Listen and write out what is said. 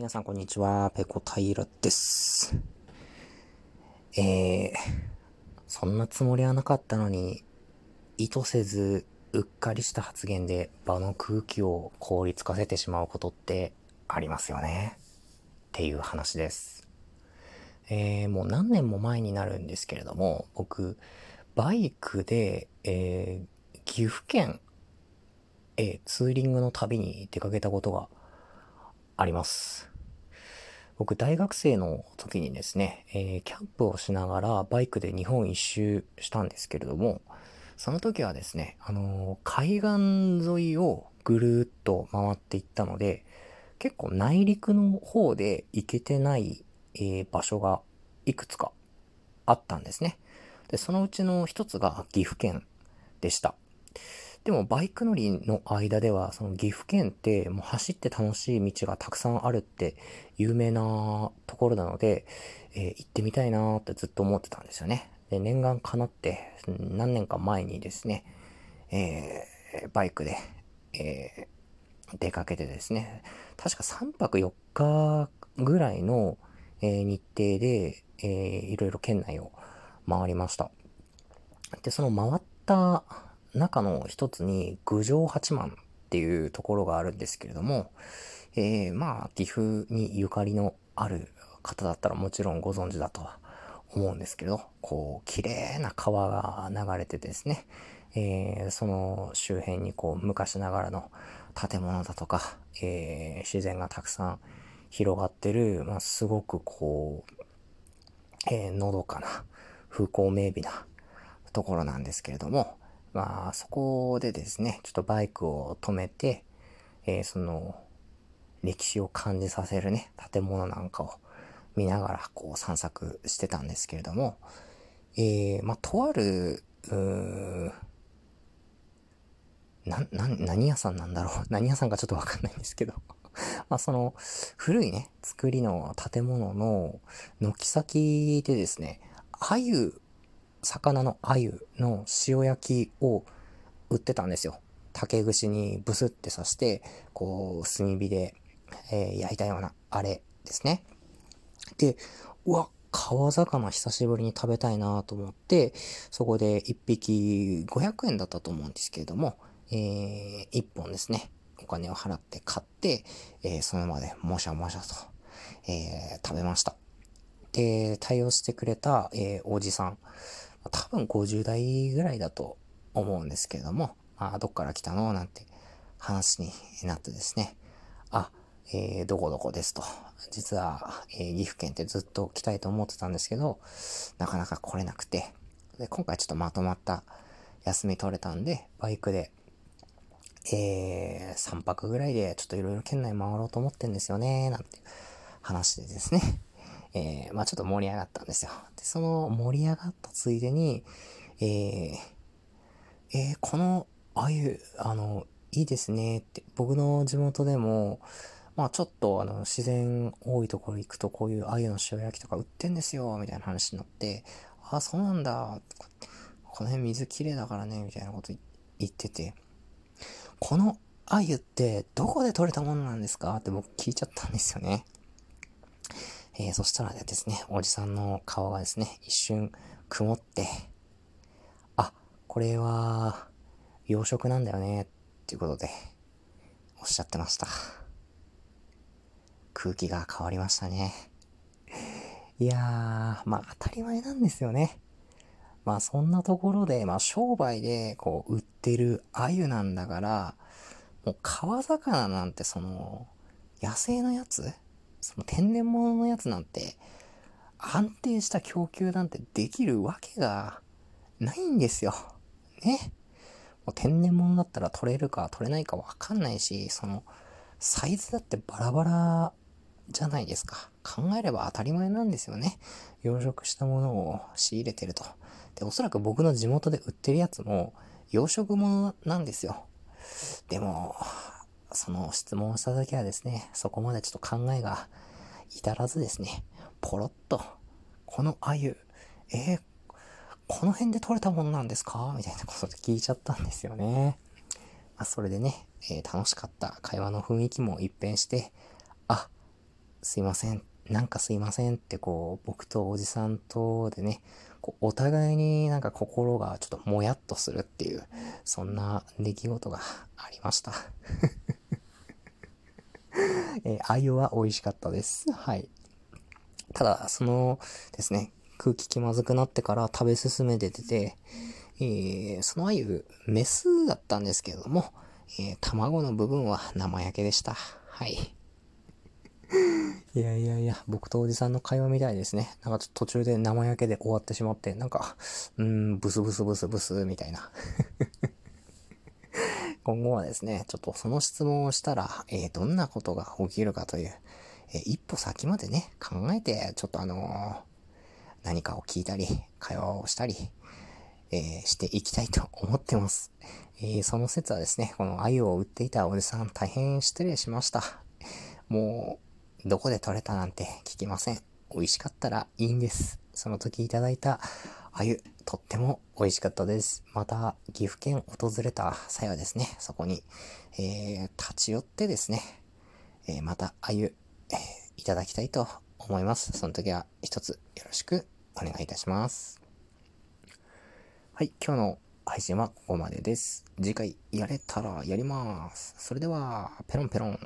皆さんこんにちは、ペコ平です。えー、そんなつもりはなかったのに、意図せず、うっかりした発言で場の空気を凍りつかせてしまうことってありますよね。っていう話です。えー、もう何年も前になるんですけれども、僕、バイクで、えー、岐阜県えー、ツーリングの旅に出かけたことがあります。僕、大学生の時にですね、えー、キャンプをしながらバイクで日本一周したんですけれども、その時はですね、あのー、海岸沿いをぐるーっと回っていったので、結構内陸の方で行けてない、えー、場所がいくつかあったんですね。で、そのうちの一つが岐阜県でした。でもバイク乗りの間では、その岐阜県ってもう走って楽しい道がたくさんあるって有名なところなので、えー、行ってみたいなーってずっと思ってたんですよね。で、念願かなって何年か前にですね、えー、バイクで、えー、出かけてですね、確か3泊4日ぐらいの、えー、日程で、えー、いろいろ県内を回りました。で、その回った中の一つに郡上八幡っていうところがあるんですけれども、えー、まあ、岐阜にゆかりのある方だったらもちろんご存知だとは思うんですけど、こう、綺麗な川が流れてですね、えー、その周辺にこう、昔ながらの建物だとか、えー、自然がたくさん広がってる、まあ、すごくこう、えー、のどかな、風光明媚なところなんですけれども、まあ、そこでですね、ちょっとバイクを止めて、えー、その、歴史を感じさせるね、建物なんかを見ながら、こう散策してたんですけれども、えー、まあ、とある、うな、な、何屋さんなんだろう？何屋さんかちょっとわかんないんですけど。まあ、その、古いね、作りの建物の軒先でですね、鮎魚の鮎の塩焼きを売ってたんですよ。竹串にブスって刺して、こう、炭火で、えー、焼いたような、あれですね。で、うわ、川魚久しぶりに食べたいなと思って、そこで1匹500円だったと思うんですけれども、えー、1本ですね、お金を払って買って、えー、そのまでもしゃもしゃと、えー、食べました。で、対応してくれた、えー、おじさん。多分50代ぐらいだと思うんですけれども、あ、どっから来たの？なんて話になってですね、あ、えー、どこどこですと。実は、えー、岐阜県ってずっと来たいと思ってたんですけど、なかなか来れなくて、で、今回ちょっとまとまった休み取れたんで、バイクで、えー、3泊ぐらいでちょっといろいろ県内回ろうと思ってんですよね、なんて話でですね、えー、まあちょっと盛り上がったんですよ。で、その盛り上がったついでに、えー、えー、この鮎、あの、いいですねって、僕の地元でも、まあちょっとあの自然多いところ行くとこういう鮎の塩焼きとか売ってんですよ、みたいな話になって、ああ、そうなんだ、この辺水きれいだからね、みたいなこと言ってて、この鮎ってどこで取れたものなんですか？って僕聞いちゃったんですよね。えー、そしたらですね、おじさんの顔がですね、一瞬曇って、あ、これは、養殖なんだよね、っていうことで、おっしゃってました。空気が変わりましたね。いやー、まあ当たり前なんですよね。まあそんなところで、まあ商売でこう売ってる鮎なんだから、もう川魚なんてその、野生のやつその天然物のやつなんて、安定した供給なんてできるわけがないんですよ。ね。もう天然物だったら取れるか取れないかわかんないし、その、サイズだってバラバラじゃないですか。考えれば当たり前なんですよね。養殖したものを仕入れてると。で、おそらく僕の地元で売ってるやつも養殖物なんですよ。でも、その質問をした時はですね、そこまでちょっと考えが至らずですね、ポロッと、この鮎、えー、この辺で取れたものなんですか？みたいなことで聞いちゃったんですよね。まあ、それでね、えー、楽しかった会話の雰囲気も一変して、あ、すいません。なんかすいませんってこう、僕とおじさんとでね、こうお互いになんか心がちょっともやっとするっていう、そんな出来事がありました。えー、あゆは美味しかったです。はい。ただ、そのですね、空気気まずくなってから食べ進めてて、えー、そのあゆ、メスだったんですけれども、えー、卵の部分は生焼けでした。はい。いやいやいや、僕とおじさんの会話みたいですね。なんか途中で生焼けで終わってしまって、なんか、うーん、ブスブスブスブスみたいな。今後はですね、ちょっとその質問をしたら、えー、どんなことが起きるかという、えー、一歩先までね、考えて、ちょっとあのー、何かを聞いたり、会話をしたり、えしていきたいと思ってます。えその説はですね、この鮎を売っていたおじさん大変失礼しました。もう、どこで取れたなんて聞きません。美味しかったらいいんです。その時いただいた鮎、とっても美味しかったです。また、岐阜県訪れた際はですね、そこに、えー、立ち寄ってですね、えー、また鮎、えー、いただきたいと思います。その時は一つよろしくお願いいたします。はい、今日の配信はここまでです。次回やれたらやります。それでは、ペロンペロン。